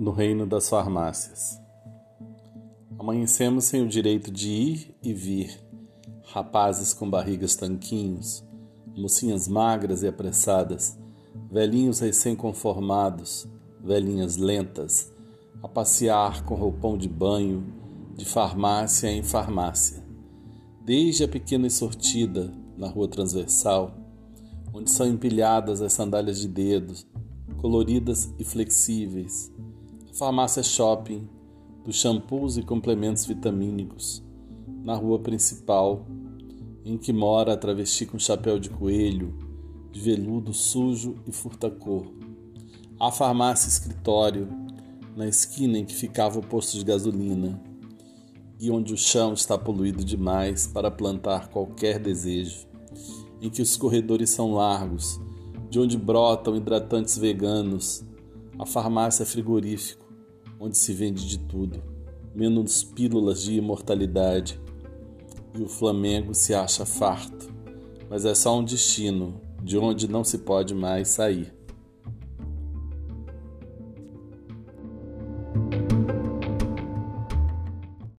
no reino das farmácias. Amanhecemos sem o direito de ir e vir, rapazes com barrigas tanquinhos, mocinhas magras e apressadas, velhinhos recém-conformados, velhinhas lentas, a passear com roupão de banho, de farmácia em farmácia. Desde a pequena sortida, na rua transversal, onde são empilhadas as sandálias de dedos, coloridas e flexíveis, farmácia shopping, dos shampoos e complementos vitamínicos, na rua principal, em que mora a travesti com chapéu de coelho, de veludo sujo e furta-cor. A farmácia escritório, na esquina em que ficava o posto de gasolina, e onde o chão está poluído demais para plantar qualquer desejo, em que os corredores são largos, de onde brotam hidratantes veganos, a farmácia frigorífico, onde se vende de tudo, menos pílulas de imortalidade. E o Flamengo se acha farto, mas é só um destino de onde não se pode mais sair.